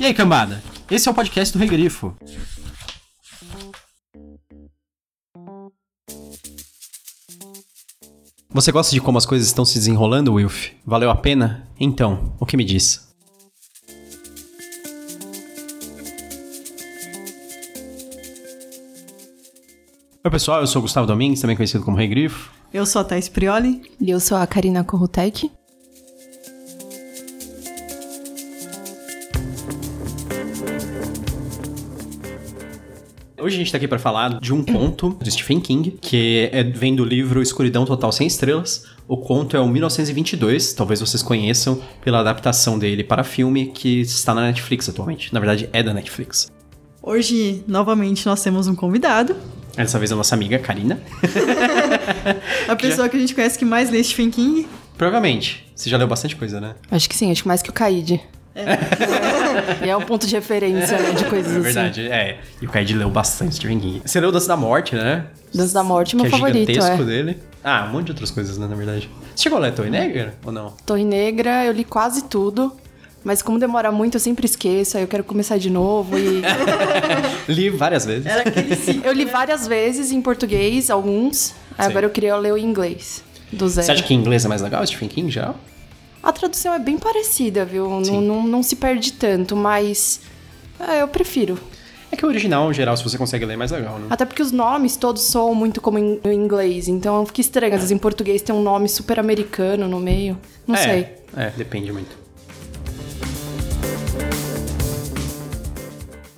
E aí, cambada? Esse é o podcast do Regrifo. Você gosta de como as coisas estão se desenrolando, Wilf? Valeu a pena? Então, o que me diz? Oi, pessoal, eu sou o Gustavo Domingues, também conhecido como Regrifo. Eu sou a Thais Prioli. E eu sou a Karina Corrutec. Hoje a gente tá aqui para falar de um conto de Stephen King, que é, vem do livro Escuridão Total Sem Estrelas. O conto é o 1922, talvez vocês conheçam pela adaptação dele para filme que está na Netflix atualmente. Na verdade, é da Netflix. Hoje, novamente, nós temos um convidado. Dessa vez a nossa amiga Karina. a pessoa já... que a gente conhece que mais lê Stephen King. Provavelmente. Você já leu bastante coisa, né? Acho que sim, acho que mais que o Kaide. É. e é um ponto de referência, né, de coisas é assim. verdade, é. E o Kaide leu bastante Stephen King. Você leu Dança da Morte, né? Dança da Morte, meu que favorito, é gigantesco é. dele. Ah, um monte de outras coisas, né, na verdade. Você chegou a ler Torre Negra ou não? Torre Negra, eu li quase tudo. Mas como demora muito, eu sempre esqueço, aí eu quero começar de novo e. li várias vezes. Era aquele ciclo, Eu li várias vezes em português, alguns. Aí agora eu queria ler o inglês. Do zero. Você acha que em inglês é mais legal, Stephen King já? A tradução é bem parecida, viu? Não, não, não, se perde tanto, mas. É, eu prefiro. É que o original, em geral, se você consegue ler, é mais legal, né? Até porque os nomes todos soam muito como em, em inglês, então fica estranho. Às vezes em português tem um nome super americano no meio. Não é, sei. É, depende muito.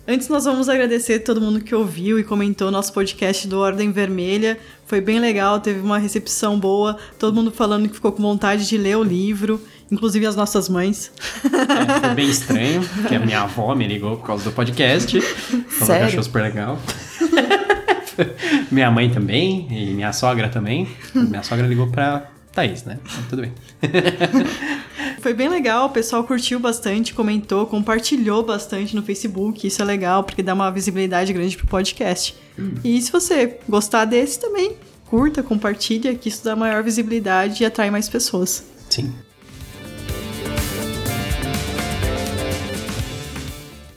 Antes nós vamos agradecer todo mundo que ouviu e comentou nosso podcast do Ordem Vermelha. Foi bem legal, teve uma recepção boa, todo mundo falando que ficou com vontade de ler o livro, inclusive as nossas mães. É, foi bem estranho, porque a minha avó me ligou por causa do podcast. Falou que achou super legal. minha mãe também, e minha sogra também. Minha sogra ligou pra Thaís, né? Então, tudo bem. Foi bem legal, o pessoal curtiu bastante, comentou, compartilhou bastante no Facebook. Isso é legal, porque dá uma visibilidade grande pro podcast. Hum. E se você gostar desse também, curta, compartilha, que isso dá maior visibilidade e atrai mais pessoas. Sim.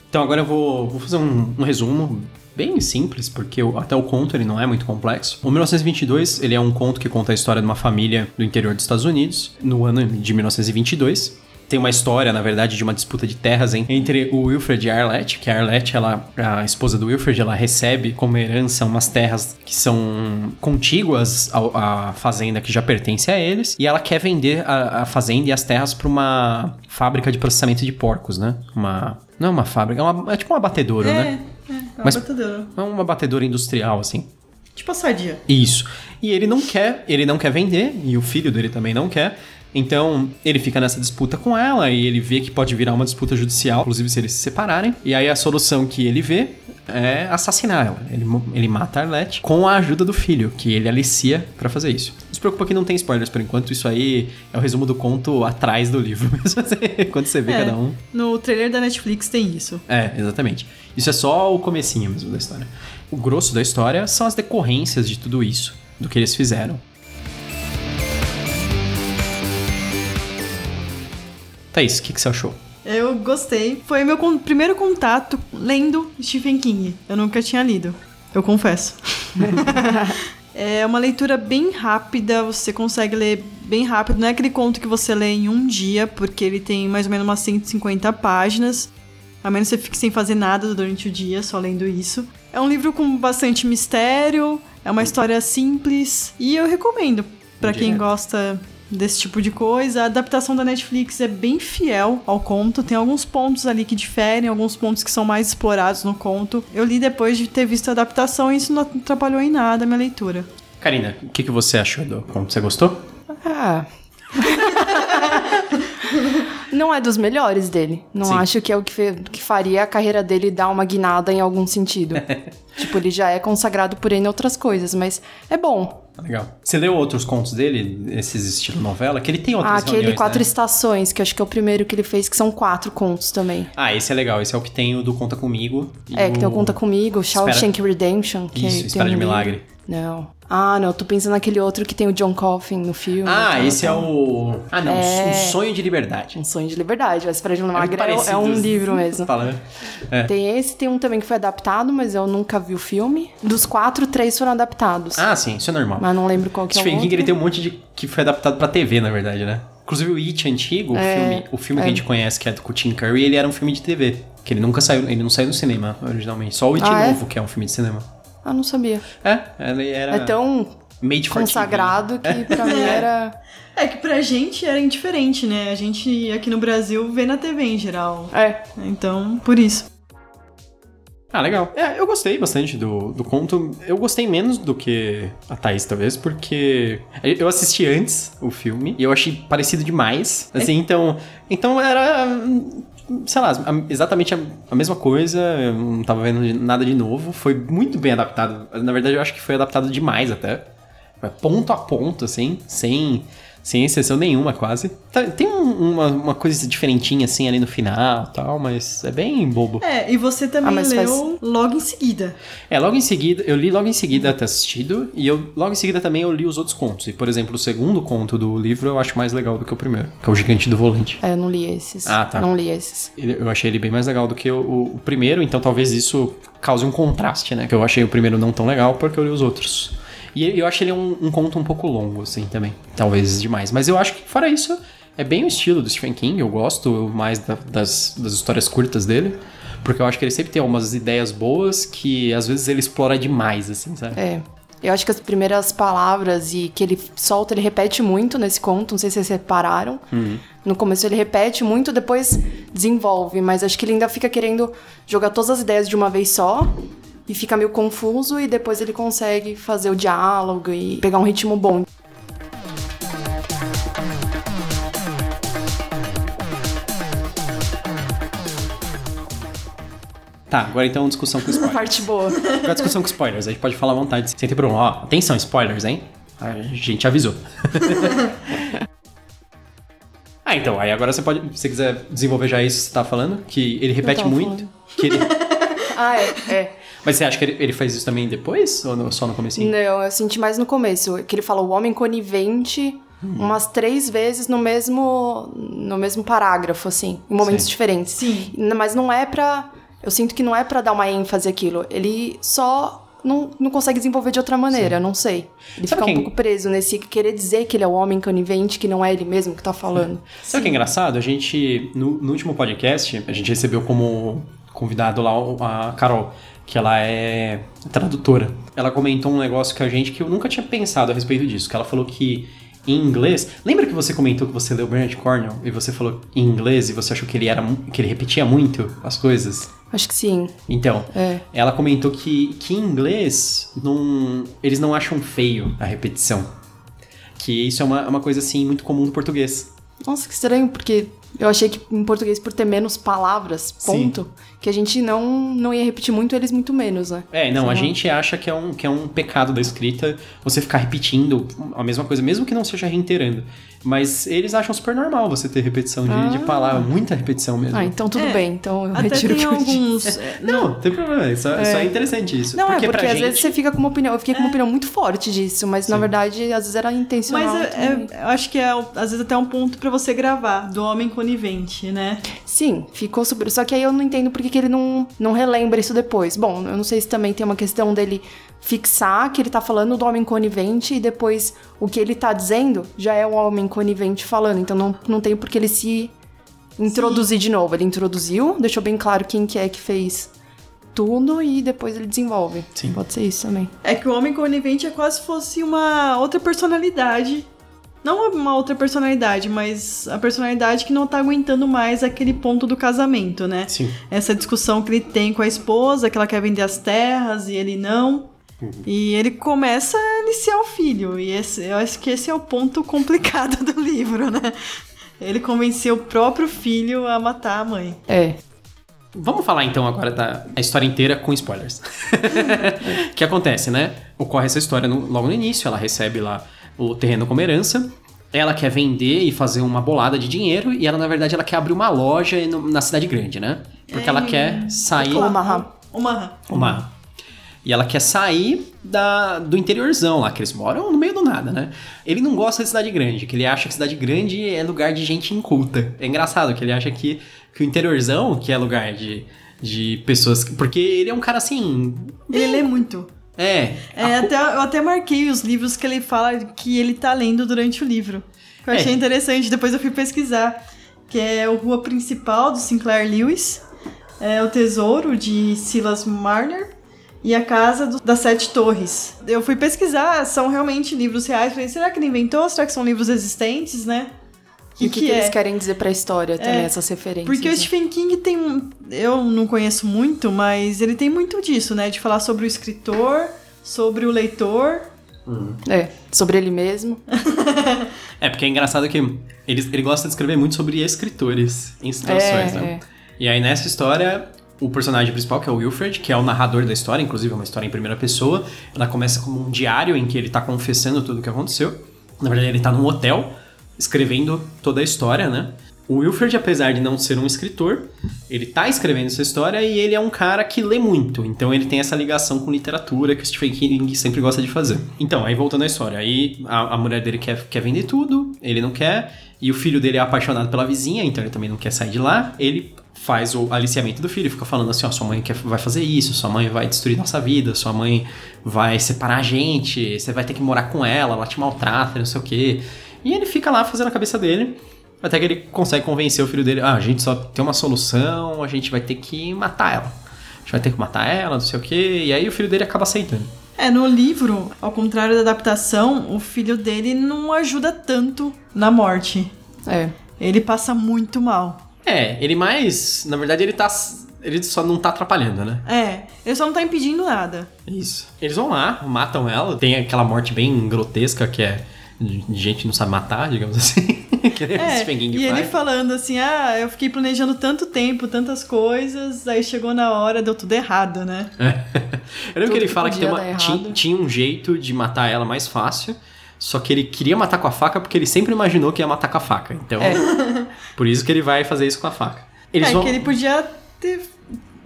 Então agora eu vou, vou fazer um, um resumo bem simples, porque até o conto ele não é muito complexo. O 1922, ele é um conto que conta a história de uma família do interior dos Estados Unidos, no ano de 1922 tem uma história, na verdade, de uma disputa de terras hein, entre o Wilfred e a Arlette, que a Arlette, ela, a esposa do Wilfred, ela recebe como herança umas terras que são contíguas à, fazenda que já pertence a eles, e ela quer vender a, a fazenda e as terras para uma fábrica de processamento de porcos, né? Uma não é uma fábrica, é, uma, é tipo uma batedora, é, né? É, é uma Mas batedora. É uma batedora industrial, assim. Tipo a sadia. Isso. E ele não quer, ele não quer vender, e o filho dele também não quer. Então, ele fica nessa disputa com ela e ele vê que pode virar uma disputa judicial, inclusive se eles se separarem. E aí a solução que ele vê é assassinar ela. Ele, ele mata a Arlette com a ajuda do filho, que ele alicia para fazer isso. Não se preocupa que não tem spoilers por enquanto, isso aí é o resumo do conto atrás do livro mesmo, quando você vê é, cada um. No trailer da Netflix tem isso. É, exatamente. Isso é só o comecinho mesmo da história. O grosso da história são as decorrências de tudo isso, do que eles fizeram. Thaís, o que, que você achou? Eu gostei. Foi meu con primeiro contato lendo Stephen King. Eu nunca tinha lido, eu confesso. é uma leitura bem rápida, você consegue ler bem rápido. Não é aquele conto que você lê em um dia, porque ele tem mais ou menos umas 150 páginas. A menos que você fique sem fazer nada durante o dia, só lendo isso. É um livro com bastante mistério, é uma história simples e eu recomendo para quem gosta desse tipo de coisa. A adaptação da Netflix é bem fiel ao conto, tem alguns pontos ali que diferem, alguns pontos que são mais explorados no conto. Eu li depois de ter visto a adaptação e isso não atrapalhou em nada a minha leitura. Karina, o que, que você achou do conto? Você gostou? Ah. não é dos melhores dele. Não Sim. acho que é o que, que faria a carreira dele dar uma guinada em algum sentido. tipo, ele já é consagrado por N outras coisas, mas é bom. Legal. Você leu outros contos dele, esses estilo novela? Que ele tem outras Ah, aquele reuniões, Quatro né? Estações, que acho que é o primeiro que ele fez, que são quatro contos também. Ah, esse é legal. Esse é o que tem o do Conta Comigo. É, que tem o Conta Comigo, Shawshank Espera... Redemption. Que Isso, Espera de um Milagre. Não. Ah, não, tô pensando naquele outro que tem o John Coffin no filme. Ah, esse é o. Ah, não. É. Um sonho de liberdade. Um Sonho de Liberdade. Mas Fred muito Magra é, é um livro mesmo. Falando. É. Tem esse, tem um também que foi adaptado, mas eu nunca vi o filme. Dos quatro, três foram adaptados. Ah, sim, isso é normal. Mas não lembro qual que é o Stephen outro. King ele tem um monte de que foi adaptado pra TV, na verdade, né? Inclusive o It antigo, o É, filme, o filme que é. a gente conhece, que é do o Tim Curry, ele era um filme de TV. Que ele nunca saiu, ele não saiu no cinema originalmente. Só o It Ah, é? novo, que é um filme de cinema. Ah, não sabia. É, ele era É tão made consagrado que pra mim era... É que pra gente era indiferente, né? A gente aqui no Brasil vê na TV em geral. É. Então, por isso. Ah, legal. É, eu gostei bastante do, do conto. Eu gostei menos do que a Thaís, talvez, porque eu assisti antes o filme e eu achei parecido demais. Assim, então. Então era. Sei lá, exatamente a, a mesma coisa, eu não tava vendo nada de novo. Foi muito bem adaptado. Na verdade, eu acho que foi adaptado demais até. Ponto a ponto, assim, sem, sem exceção nenhuma, quase. Tá- Tem um- uma, uma coisa diferentinha, assim, ali no final e tal, mas é bem bobo. É, e você também Ah, leu faz- logo em seguida. É, logo em seguida, eu li logo em seguida ter assistido, e eu logo em seguida também eu li os outros contos. E, por exemplo, o segundo conto do livro eu acho mais legal do que o primeiro, que é o Gigante do Volante. É, eu não li esses. Ah, tá. Não li esses. Eu achei ele bem mais legal do que o, o- o primeiro, então talvez isso cause um contraste, né? Que eu achei o primeiro não tão legal porque eu li os outros. E eu acho ele um, um conto um pouco longo, assim, também. Talvez demais. Mas eu acho que, fora isso, é bem o estilo do Stephen King. Eu gosto mais da- das, das histórias curtas dele. Porque eu acho que ele sempre tem algumas ideias boas que às vezes ele explora demais, assim, sabe? É. Eu acho que as primeiras palavras e que ele solta, ele repete muito nesse conto. Não sei se vocês repararam. No começo ele repete muito, depois desenvolve. Mas acho que ele ainda fica querendo jogar todas as ideias de uma vez só. E fica meio confuso. E depois ele consegue fazer o diálogo e pegar um ritmo bom. Tá, agora então discussão com spoilers. Parte boa. Agora discussão com spoilers. A gente pode falar à vontade, sem ter problema. Ó, atenção, spoilers, hein? A gente avisou. ah, então, aí agora você pode, se você quiser desenvolver já isso que você tá falando, que ele repete muito. falando. Que ele... Ah, é. é. Mas você acha que ele, ele faz isso também depois? Ou no- só no comecinho? Não, eu senti mais no começo, que ele fala o homem conivente umas três vezes no mesmo no mesmo parágrafo, assim, em momentos Sim. diferentes. Sim. Mas não é pra. Eu sinto que não é pra dar uma ênfase àquilo. Ele só não, não consegue desenvolver de outra maneira, não sei. Ele Sabe fica quem- um pouco preso nesse querer dizer que ele é o homem conivente, que não é ele mesmo que tá falando. Sabe o que é engraçado? A gente, no, no último podcast, a gente recebeu como convidado lá a Carol, que ela é tradutora. Ela comentou um negócio com a gente que eu nunca tinha pensado a respeito disso, que ela falou que em inglês, lembra que você comentou que você leu Bernard Cornwell e você falou em inglês e você achou que ele era que ele repetia muito as coisas? Acho que sim. Então, É. ela comentou que, que em inglês não, eles não acham feio a repetição. Que isso é uma, uma coisa assim muito comum no português. Nossa, que estranho, porque eu achei que em português, por ter menos palavras, ponto, que a gente não, não ia repetir muito, eles muito menos, né? É, não, a gente acha que é, um, que é um pecado da escrita você ficar repetindo a mesma coisa, mesmo que não seja reiterando. Mas eles acham super normal você ter repetição de, de palavra, muita repetição mesmo. Ah, então tudo É, bem, então eu Até retiro tem o que eu disse. alguns. é, Não, não tem problema, só, só é interessante isso. Não, porque é porque pra às gente... vezes você fica com uma opinião. Eu fiquei com uma opinião muito forte disso, mas na verdade, às vezes era intencional. Mas é- é- eu acho que é, às vezes, até um ponto pra você gravar, do homem conivente, né? Sim, ficou super. Só que aí eu não entendo por que, que ele não, não relembra isso depois. Bom, eu não sei se também tem uma questão dele fixar que ele tá falando do homem conivente e depois o que ele tá dizendo já é o homem conivente falando. Então não, não tem por que ele se introduzir de novo. Ele introduziu, deixou bem claro quem que é que fez tudo e depois ele desenvolve. Sim. Pode ser isso também. É que o homem conivente é quase se fosse uma outra personalidade. Não uma outra personalidade, mas a personalidade que não tá aguentando mais aquele ponto do casamento, né? Sim. Essa discussão que ele tem com a esposa, que ela quer vender as terras e ele não. E ele começa a aliciar o filho. E esse, eu acho que esse é o ponto complicado do livro, né? Ele convenceu o próprio filho a matar a mãe. É. Vamos falar então agora da a história inteira com spoilers. O que acontece, né? Ocorre essa história no- logo no início, ela recebe lá o terreno como herança. Ela quer vender e fazer uma bolada de dinheiro e ela, na verdade, ela quer abrir uma loja no- na cidade grande, né? Porque ela quer sair. Omaha. Omaha. Uma. E ela quer sair da, do interiorzão lá, que eles moram no meio do nada, né? Ele não gosta de cidade grande, que ele acha que cidade grande é lugar de gente inculta. É engraçado que ele acha que, que o interiorzão, que é lugar de, de pessoas. Porque ele é um cara assim. Ele lê muito. É. É, a- até, eu até marquei os livros que ele fala que ele tá lendo durante o livro. Eu achei É. interessante, depois eu fui pesquisar. Que é o Rua Principal, do Sinclair Lewis. É o Tesouro, de Silas Marner. E a Casa do- das Sete Torres. Eu fui pesquisar, são realmente livros reais. Falei, será que ele inventou? Será que são livros existentes, né? E o que, que é? eles querem dizer pra história também, É, essas referências. Porque o né? Stephen King tem um. Eu não conheço muito, mas ele tem muito disso, né? De falar sobre o escritor, sobre o leitor. É, sobre ele mesmo. É, porque é engraçado que ele, ele gosta de escrever muito sobre escritores em situações, É, né? é. E aí nessa história, o personagem principal, que é o Wilfred, que é o narrador da história, inclusive é uma história em primeira pessoa, ela começa como um diário em que ele tá confessando tudo o que aconteceu. Na verdade, ele tá num hotel escrevendo toda a história, né? O Wilfred, apesar de não ser um escritor, ele tá escrevendo essa história e ele é um cara que lê muito. Então ele tem essa ligação com literatura que o Stephen King sempre gosta de fazer. Então, aí voltando à história, aí a, a mulher dele quer, quer vender tudo, ele não quer, e o filho dele é apaixonado pela vizinha, então ele também não quer sair de lá. Ele faz o aliciamento do filho, fica falando assim, ó, sua mãe quer, vai fazer isso, sua mãe vai destruir nossa vida, sua mãe vai separar a gente, você vai ter que morar com ela, ela te maltrata, não sei o quê. E ele fica lá fazendo a cabeça dele, até que ele consegue convencer o filho dele, ah, a gente só tem uma solução, a gente vai ter que matar ela. A gente vai ter que matar ela, não sei o quê, e aí o filho dele acaba aceitando. É, no livro, ao contrário da adaptação, o filho dele não ajuda tanto na morte. É. Ele passa muito mal. É, ele mais, na verdade ele tá, ele só não tá atrapalhando, né? É, ele só não tá impedindo nada. Isso. Eles vão lá, matam ela. Tem aquela morte bem grotesca que é gente não sabe matar, digamos assim. É, King e ele falando assim, ah, eu fiquei planejando tanto tempo, tantas coisas, aí chegou na hora, deu tudo errado, né? Eu lembro que ele que fala que uma, tinha, tinha um jeito de matar ela mais fácil. Só que ele queria matar com a faca porque ele sempre imaginou que ia matar com a faca. Então, É. por isso que ele vai fazer isso com a faca. Eles é vão... que ele podia ter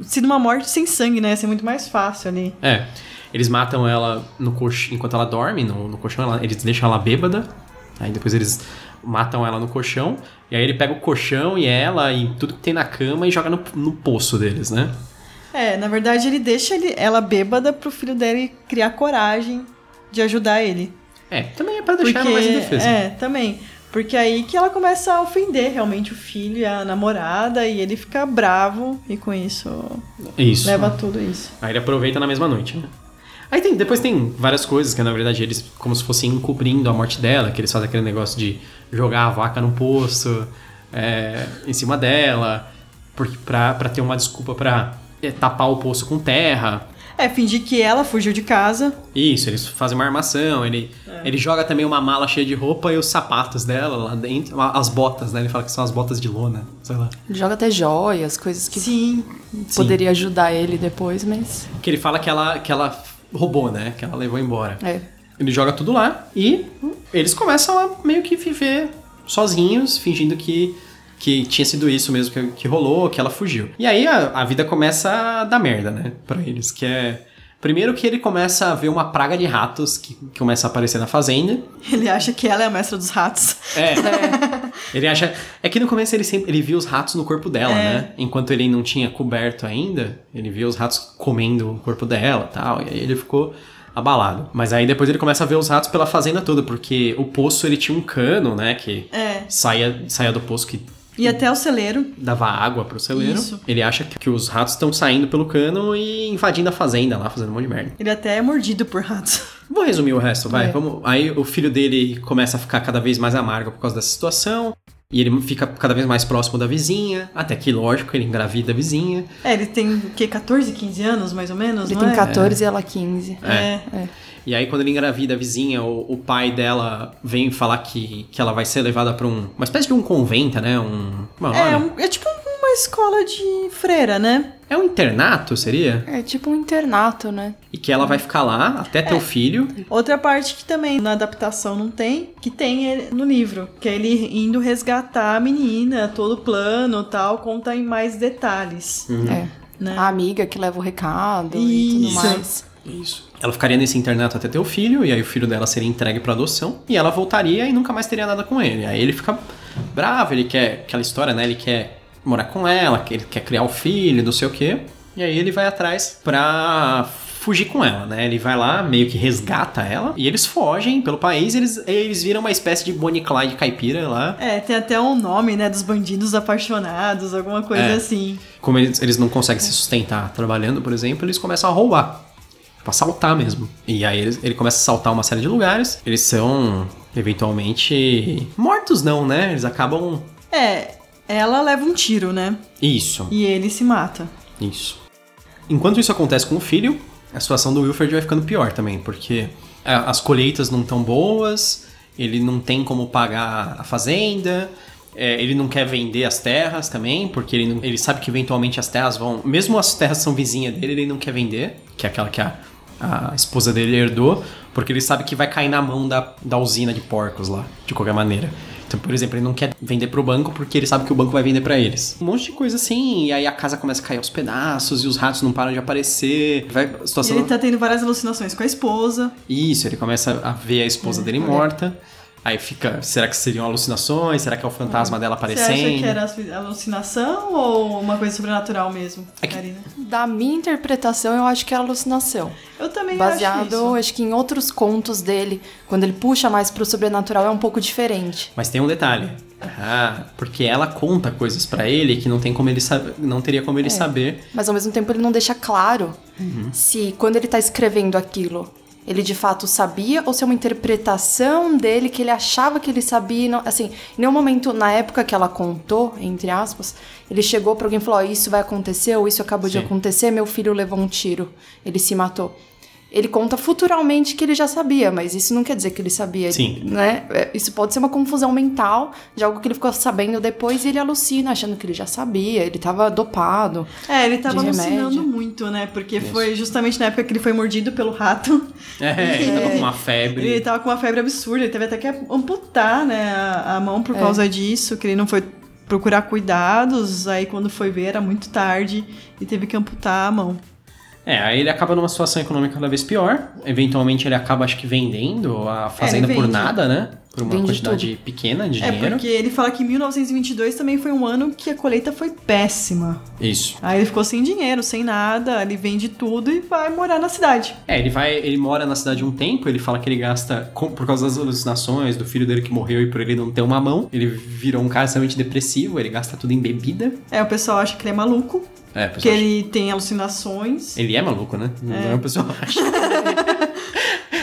sido uma morte sem sangue, né? Ia ser muito mais fácil ali. É. Eles matam ela no colch... enquanto ela dorme, no, no colchão, ela- eles deixam ela bêbada. Aí depois eles matam ela no colchão. E aí ele pega o colchão e ela e tudo que tem na cama e joga no, no poço deles, né? É, na verdade ele deixa ele- ela bêbada pro filho dele criar coragem de ajudar ele. É, também é pra deixar ela mais indefesa. É, também. Porque aí que ela começa a ofender realmente o filho e a namorada e ele fica bravo e com isso Isso. leva tudo isso. Aí ele aproveita na mesma noite, né? Aí tem, depois tem várias coisas que na verdade eles como se fossem encobrindo a morte dela, que eles fazem aquele negócio de jogar a vaca no poço é, em cima dela, porque pra, pra ter uma desculpa pra é, tapar o poço com terra. É, fingir que ela fugiu de casa. Isso, eles fazem uma armação, ele, ele joga também uma mala cheia de roupa e os sapatos dela lá dentro, as botas, né? Ele fala que são as botas de lona, sei lá. Ele joga até joias, coisas que Sim. poderia ajudar ele depois, mas. Que ele fala que ela, que ela roubou, né? Que ela levou embora. É. Ele joga tudo lá e eles começam a meio que viver sozinhos, fingindo que, que tinha sido isso mesmo que, que rolou, que ela fugiu. E aí a, a vida começa a dar merda, né? Pra eles, que é... Primeiro que ele começa a ver uma praga de ratos que, que começa a aparecer na fazenda. Ele acha que ela é a mestra dos ratos. É. Ele acha. É que no começo ele sempre ele via os ratos no corpo dela, É. né? Enquanto ele não tinha coberto ainda, ele via os ratos comendo o corpo dela e tal. E aí ele ficou abalado. Mas aí depois ele começa a ver os ratos pela fazenda toda, porque o poço ele tinha um cano, né? Que É. saía, saía do poço que E até o celeiro. dava água pro celeiro. Isso. Ele acha que, os ratos estão saindo pelo cano e invadindo a fazenda lá, fazendo um monte de merda. Ele até é mordido por ratos. Vou resumir o resto, vai. É. Vamos. Aí o filho dele começa a ficar cada vez mais amargo por causa dessa situação. E ele fica cada vez mais próximo da vizinha. Até que, lógico, ele engravida a vizinha. É, ele tem o quê? 14, 15 anos, mais ou menos? Ele não tem é? 14 e ela 15. É. E aí, quando ele engravida a vizinha, o, o pai dela vem falar que, que ela vai ser levada pra um, uma espécie de um convento, né? Um. Como é, É, um- é tipo uma escola de freira, né? é um internato, seria? É tipo um internato, né? E que ela vai ficar lá até ter o filho. Outra parte que também na adaptação não tem, que tem no livro, que é ele indo resgatar a menina, todo o plano tal, conta em mais detalhes. Uhum. É. Né? A amiga que leva o recado e tudo Isso. mais. Isso. Ela ficaria nesse internato até ter o filho, e aí o filho dela seria entregue pra adoção, e ela voltaria e nunca mais teria nada com ele. Aí ele fica bravo, ele quer aquela história, né? Ele quer morar com ela, ele quer criar o filho, não sei o quê. E aí ele vai atrás pra fugir com ela, né? Ele vai lá, meio que resgata ela, e eles fogem pelo país, eles, eles viram uma espécie de Bonnie Clyde caipira lá. É, tem até um nome, né, dos bandidos apaixonados, alguma coisa É. assim. Como eles, eles não conseguem se sustentar trabalhando, por exemplo, eles começam a roubar. Pra assaltar mesmo. E aí eles, ele começa a assaltar uma série de lugares. Eles são, eventualmente, mortos não, né? Eles acabam... É, ela leva um tiro, né? Isso, E ele se mata. isso. Enquanto isso acontece com o filho, a situação do Wilfred vai ficando pior também, porque a- as colheitas não estão boas, ele não tem como pagar a fazenda, é, ele não quer vender as terras também, porque ele, não- ele sabe que eventualmente as terras vão. Mesmo as terras são vizinhas dele, ele não quer vender, que é aquela que a, a esposa dele herdou, porque ele sabe que vai cair na mão da, da usina de porcos lá, de qualquer maneira. Então, por exemplo, ele não quer vender pro banco porque ele sabe que o banco vai vender pra eles. Um monte de coisa assim, e aí a casa começa a cair aos pedaços e os ratos não param de aparecer. Vai, a E situação. ele tá tendo várias alucinações com a esposa. Isso, ele começa a ver a esposa dele morta. Aí fica, será que seriam alucinações? Será que é o fantasma dela Você aparecendo? acha que era alucinação ou uma coisa sobrenatural mesmo, É que- Karina? Da minha interpretação, eu acho que é alucinação. Eu também Baseado, acho isso. acho que em outros contos dele, quando ele puxa mais pro sobrenatural, é um pouco diferente. Mas tem um detalhe. Ah, porque ela conta coisas pra ele que não tem como ele saber, não teria como ele saber. Mas ao mesmo tempo ele não deixa claro Uhum. se quando ele tá escrevendo aquilo, ele de fato sabia ou se é uma interpretação dele que ele achava que ele sabia. Não, assim, em nenhum momento, na época que ela contou, entre aspas, ele chegou pra alguém e falou: "Ó, Isso vai acontecer, ou isso acabou de Sim. acontecer, meu filho levou um tiro, ele se matou. Ele conta futuramente que ele já sabia, mas isso não quer dizer que ele sabia, Sim. né? É, Isso pode ser uma confusão mental de algo que ele ficou sabendo depois e ele alucina, achando que ele já sabia, ele tava dopado. É, ele tava de alucinando remédio. muito, né? Porque foi justamente na época que ele foi mordido pelo rato. É, ele tava com uma febre. Ele tava com uma febre absurda, ele teve até que amputar, né, a, a mão por causa disso, que ele não foi procurar cuidados, aí quando foi ver era muito tarde e teve que amputar a mão. É, aí ele acaba numa situação econômica cada vez pior. Eventualmente ele acaba, acho que, vendendo a fazenda ele por nada, né? Por uma Vende quantidade pequena de É dinheiro. porque ele fala que 1922 também foi um ano que a colheita foi péssima. Isso. Aí ele ficou sem dinheiro, sem nada, ele vende tudo e vai morar na cidade. É, ele vai, ele mora na cidade um tempo, ele fala que ele gasta, com- por causa das alucinações do filho dele que morreu e por ele não ter uma mão, ele virou um cara extremamente depressivo, ele gasta tudo em bebida. É, o pessoal acha que ele é maluco, É, que pessoal. ele tem alucinações. Ele é maluco, né? Não é o pessoal acha.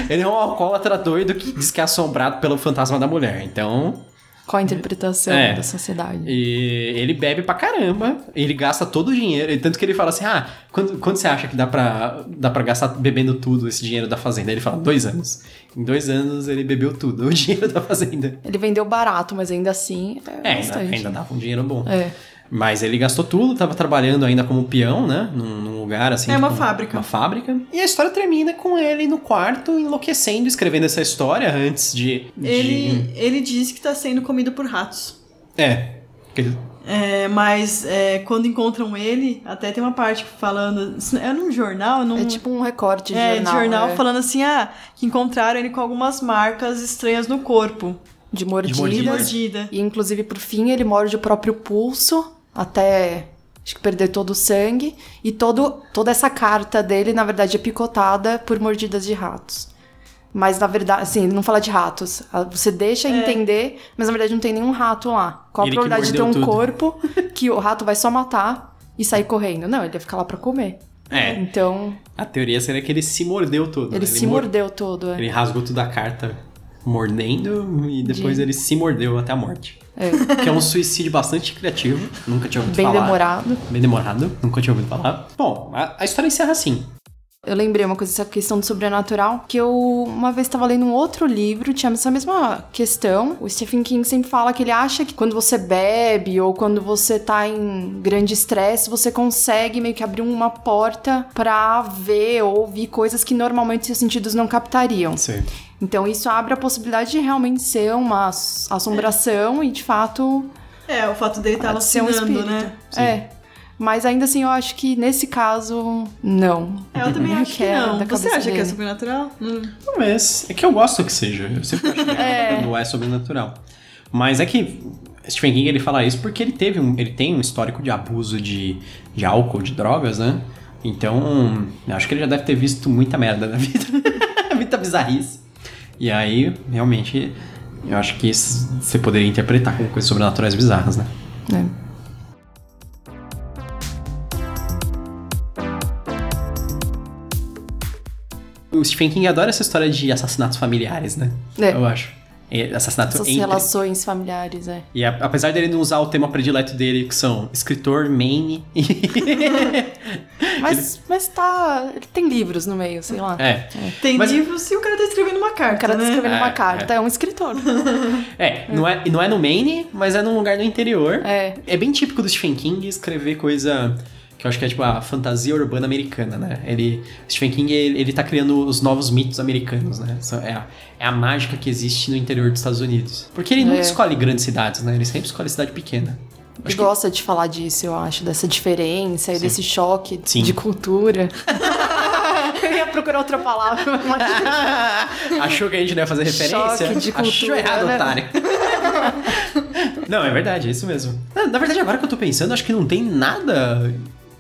ele é um alcoólatra doido que diz que é assombrado pelo fantasma da mulher. Então, Qual a interpretação É. da sociedade? E ele bebe pra caramba, ele gasta todo o dinheiro, e tanto que ele fala assim, ah, quando, quando você acha que dá pra, dá pra gastar bebendo tudo esse dinheiro da fazenda? Ele fala, dois anos. Em dois anos ele bebeu tudo, o dinheiro da fazenda. Ele vendeu barato, mas ainda assim é, É, ainda, ainda dava um dinheiro bom. É. Mas ele gastou tudo, tava trabalhando ainda como peão, né? Num, num lugar assim. É uma tipo, fábrica. Uma fábrica. E a história termina com ele no quarto, enlouquecendo, escrevendo essa história antes de. de- Ele, ele diz que tá sendo comido por ratos. É. que ele- É, mas é, quando encontram ele, até tem uma parte falando. É num jornal? Num, É tipo um recorte de é, jornal. de jornal é. falando assim: ah, que encontraram ele com algumas marcas estranhas no corpo. de mordidas. de mordida. mordida. E inclusive, por fim, ele morde o próprio pulso até acho que perder todo o sangue. E todo, toda essa carta dele, na verdade, é picotada por mordidas de ratos. Mas na verdade, assim, ele não fala de ratos. Ah, Você deixa entender, mas na verdade não tem nenhum rato lá. Qual a Ele probabilidade de ter um tudo. corpo que o rato vai só matar e sair correndo? Não, ele vai ficar lá pra comer. É. Então, A teoria seria que ele se mordeu todo. ele né? se mor- mordeu todo. É. Ele rasgou tudo a carta mordendo e depois De- ele se mordeu até a morte. É. Que é um suicídio bastante criativo. Nunca tinha ouvido Bem falar. demorado. Bem demorado. Nunca tinha ouvido falar. Bom, a, a história encerra assim. Eu lembrei uma coisa, essa questão do sobrenatural, que eu uma vez estava lendo um outro livro, tinha essa mesma questão. O Stephen King sempre fala que ele acha que quando você bebe ou quando você tá em grande estresse, você consegue meio que abrir uma porta pra ver ou ouvir coisas que normalmente seus sentidos não captariam. Sim. Então isso abre a possibilidade de realmente ser uma ass- assombração e de fato É, o fato dele estar ser um alucinando, espírito. né? Sim. É. Mas ainda assim, eu acho que nesse caso, não. É, eu também acho que é não. Você acha que é dele. sobrenatural? Hum. Talvez. É que eu gosto que seja. Eu sempre acho legal É. quando é sobrenatural. Mas é que Stephen King ele fala isso porque ele teve um, ele tem um histórico de abuso de, de álcool, de drogas, né? Então, eu acho que ele já deve ter visto muita merda na vida. muita bizarrice. E aí, realmente, eu acho que você poderia interpretar como coisas sobrenaturais bizarras, né? É. O Stephen King adora essa história de assassinatos familiares, né? É. Eu acho. É, Assassinato Essas entre relações familiares, é. E a- apesar dele não usar o tema predileto dele, que são escritor, main. Mas, mas tá. Ele tem livros no meio, sei lá. é. Tem Mas- livros e o cara tá escrevendo uma carta, O cara tá né? escrevendo uma É, carta, é. um escritor. É, não é, não é no Maine, mas é num lugar do interior. É. É bem típico do Stephen King escrever coisa que eu acho que é tipo a fantasia urbana americana, né? Ele, Stephen King, ele, ele tá criando os novos mitos americanos, né? É a, é a mágica que existe no interior dos Estados Unidos. Porque ele nunca É. escolhe grandes cidades, né? Ele sempre escolhe cidade pequena. Ele gosta de falar disso, eu acho, dessa diferença e desse choque Sim. de cultura. eu ia procurar outra palavra, mas. Achou que a gente não ia fazer referência? Choque de Achou cultura, errado, né? otário. não, é verdade, é isso mesmo. Na verdade, agora que eu tô pensando, acho que não tem nada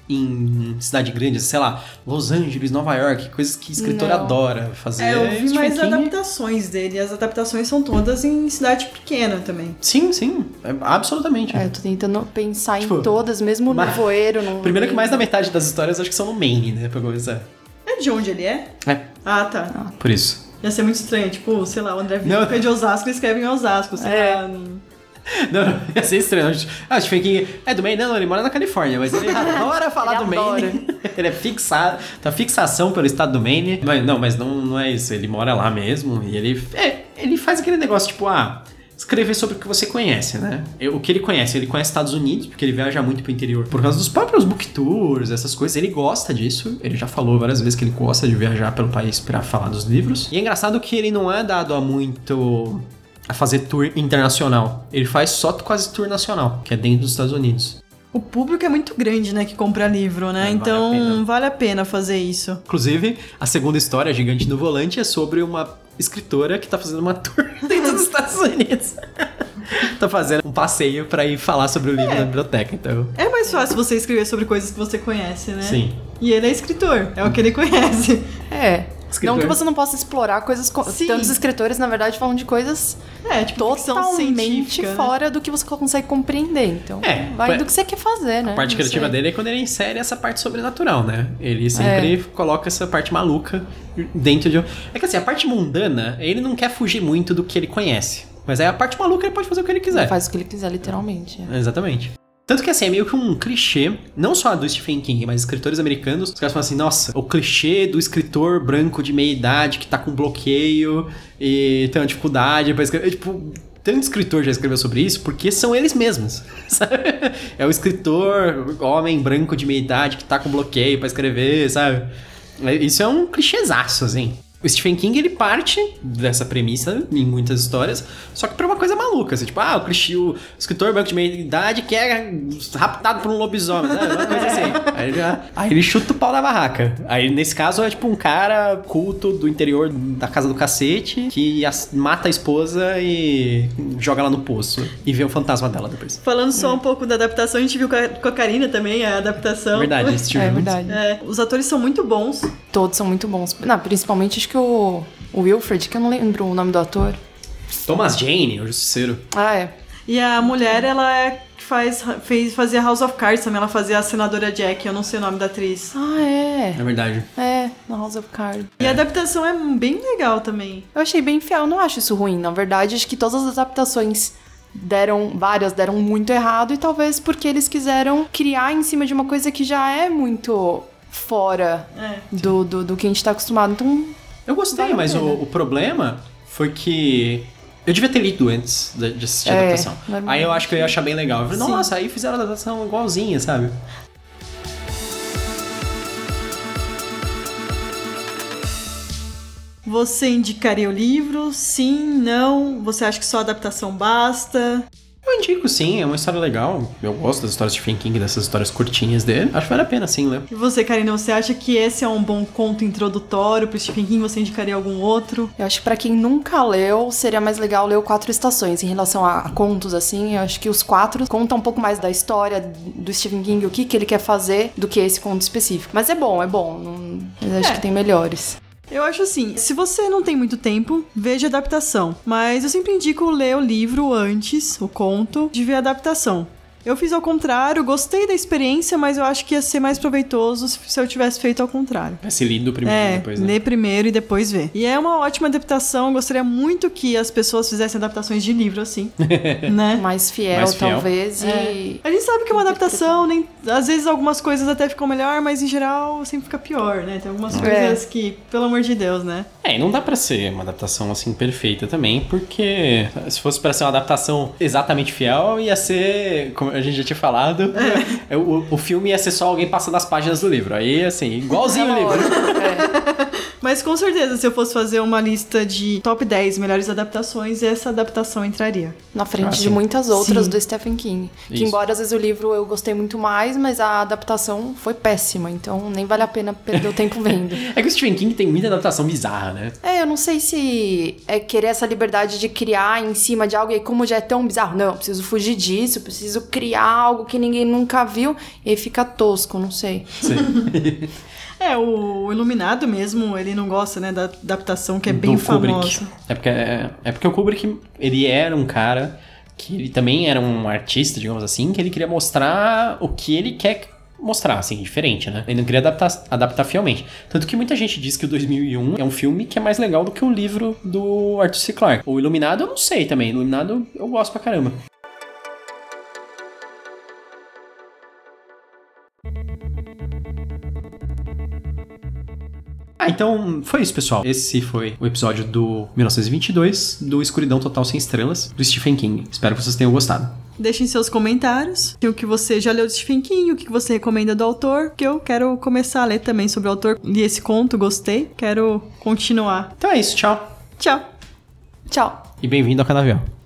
em cidade grande, sei lá, Los Angeles, Nova York, coisas que escritor Não. adora fazer. É, eu vi Stephen mais King- adaptações dele. As adaptações são todas em cidade pequena também. Sim, sim, é, absolutamente. É, eu tô tentando pensar Tipo, em todas, mesmo mas- no voeiro. No Primeiro que mais da metade das histórias acho que são no Maine, né, pra começar. É de onde ele é? É, Ah, tá. por isso. Ia ser muito estranho, tipo, sei lá, o André Não. Vitor é de Osasco e escreve em Osasco, sei É. lá. não- Não, não, ia ser estranho. Ah, Stephen King é do Maine? Não, ele mora na Califórnia, mas ele adora falar Ele do Maine. ele é fixado, tá fixação pelo estado do Maine. Mas não, mas não, não é isso. Ele mora lá mesmo e ele, é, ele faz aquele negócio tipo, ah, escrever sobre o que você conhece, né? O que ele conhece? Ele conhece Estados Unidos, porque ele viaja muito pro interior por causa dos próprios book tours, essas coisas. Ele gosta disso. Ele já falou várias vezes que ele gosta de viajar pelo país pra falar dos livros. E é engraçado que ele não é dado a muito a fazer tour internacional. Ele faz só quase tour nacional, que é dentro dos Estados Unidos. O público é muito grande, né, que compra livro, né? É, vale a então vale a pena fazer isso. Inclusive, a segunda história, Gigante no Volante, é sobre uma escritora que tá fazendo uma tour dentro dos Estados Unidos. tá fazendo um passeio pra ir falar sobre o livro na biblioteca, então. É mais fácil você escrever sobre coisas que você conhece, né? Sim. E ele é escritor, é o que ele conhece. É. Escritor. Não que você não possa explorar coisas. co- Sim. Tantos escritores, na verdade, falam de coisas É, tipo, totalmente né? fora do que você consegue compreender. Então, É, vai do que você quer fazer, né? A parte Não criativa sei. dele é quando ele insere essa parte sobrenatural, né? Ele sempre É. coloca essa parte maluca dentro de. É que assim, a parte mundana, ele não quer fugir muito do que ele conhece. Mas aí a parte maluca ele pode fazer o que ele quiser. Faz o que ele quiser, literalmente. é. Exatamente. Tanto que assim, é meio que um clichê, não só do Stephen King, mas escritores americanos, os caras falam assim, nossa, o clichê do escritor branco de meia idade que tá com bloqueio e tem uma dificuldade pra escrever. Tipo, tanto escritor já escreveu sobre isso, porque são eles mesmos. sabe? É o escritor, homem branco de meia idade que tá com bloqueio pra escrever, sabe? É- Isso é um clichêzaço, assim. O Stephen King, ele parte dessa premissa em muitas histórias, só que pra uma coisa maluca, assim, tipo, ah, o clichê, o escritor branco de meia idade que é raptado por um lobisomem, sabe? Uma coisa assim. Aí ele, já- aí ele chuta o pau da barraca. Aí, nesse caso, é tipo um cara culto do interior da casa do cacete que as- mata a esposa e joga ela no poço e vê o fantasma dela depois. Falando só um pouco da adaptação, a gente viu com a, com a Karina também, a adaptação. Verdade, esse É verdade. É, os atores são muito bons. Todos são muito bons. Não, principalmente acho que o, o Wilfred, que eu não lembro o nome do ator. Thomas Jane, o justiceiro. Ah, é. E a mulher, ela é que faz, fez, fazia House of Cards também, ela fazia a senadora Jack, eu não sei o nome da atriz. Ah, é. É verdade. É, na House of Cards. E a adaptação é bem legal também. Eu achei bem fiel, não acho isso ruim. Na verdade, acho que todas as adaptações deram, várias deram muito errado e talvez porque eles quiseram criar em cima de uma coisa que já é muito fora É. do, do, do que a gente tá acostumado. Então, Eu gostei, Vale a mas o, o problema foi que. Eu devia ter lido antes de, de assistir a É, adaptação. normalmente. Aí eu acho que eu ia achar bem legal. Eu falei, Sim. nossa, aí fizeram a adaptação igualzinha, sabe? Você indicaria o livro? Sim, não? Você acha que só a adaptação basta? Eu indico sim, é uma história legal. Eu gosto das histórias de Stephen King, dessas histórias curtinhas dele. Acho que vale a pena sim ler. E você, Karina, você acha que esse é um bom conto introdutório pro Stephen King? Você indicaria algum outro? Eu acho que pra quem nunca leu, seria mais legal ler o Quatro Estações. Em relação a contos, assim, eu acho que os quatro contam um pouco mais da história do Stephen King, o que, que ele quer fazer, do que esse conto específico. Mas é bom, é bom. Não... Eu acho É. que tem melhores. Eu acho assim, se você não tem muito tempo, veja a adaptação. Mas eu sempre indico ler o livro antes, o conto, de ver a adaptação. Eu fiz ao contrário, gostei da experiência, mas eu acho que ia ser mais proveitoso se se eu tivesse feito ao contrário. Vai ser lido primeiro É, depois, né? ler primeiro e depois ver. E é uma ótima adaptação, gostaria muito que as pessoas fizessem adaptações de livro assim, né? Mais fiel, Mais fiel. talvez, É. e... A gente sabe que é uma adaptação, nem, às vezes algumas coisas até ficam melhor, mas em geral sempre fica pior, né? Tem algumas É. coisas que, pelo amor de Deus, né? É, e não dá pra ser uma adaptação assim perfeita também, porque se fosse pra ser uma adaptação exatamente fiel, ia ser, como a gente já tinha falado, é, o, o filme ia ser só alguém passando as páginas do livro. Aí, assim, igualzinho o livro. Mas com certeza, se eu fosse fazer uma lista de top 10 melhores adaptações, essa adaptação entraria. Na frente Ah, de muitas outras Sim. do Stephen King. Que Isso. embora às vezes o livro eu gostei muito mais, mas a adaptação foi péssima. Então nem vale a pena perder o tempo vendo. É que o Stephen King tem muita adaptação bizarra, né? É, eu não sei se é querer essa liberdade de criar em cima de algo e como já é tão bizarro. Não, eu preciso fugir disso, preciso criar algo que ninguém nunca viu. E fica tosco, não sei. Sim. É, o Iluminado mesmo, ele não gosta, né, da adaptação que é bem do Kubrick. famosa. É porque, é, é porque o Kubrick, ele era um cara que ele também era um artista, digamos assim, que ele queria mostrar o que ele quer mostrar, assim, diferente, né? Ele não queria adaptar, adaptar fielmente. Tanto que muita gente diz que o 2001 é um filme que é mais legal do que o livro do Arthur C. Clarke. O Iluminado eu não sei também. Iluminado eu gosto pra caramba. Ah, então foi isso, pessoal. Esse foi o episódio do 1922, do Escuridão Total Sem Estrelas, do Stephen King. Espero que vocês tenham gostado. Deixem seus comentários, o que você já leu de Stephen King, o que você recomenda do autor, que eu quero começar a ler também sobre o autor. Li esse conto, gostei, quero continuar. Então é isso, tchau. Tchau! Tchau. E bem-vindo ao Canavial.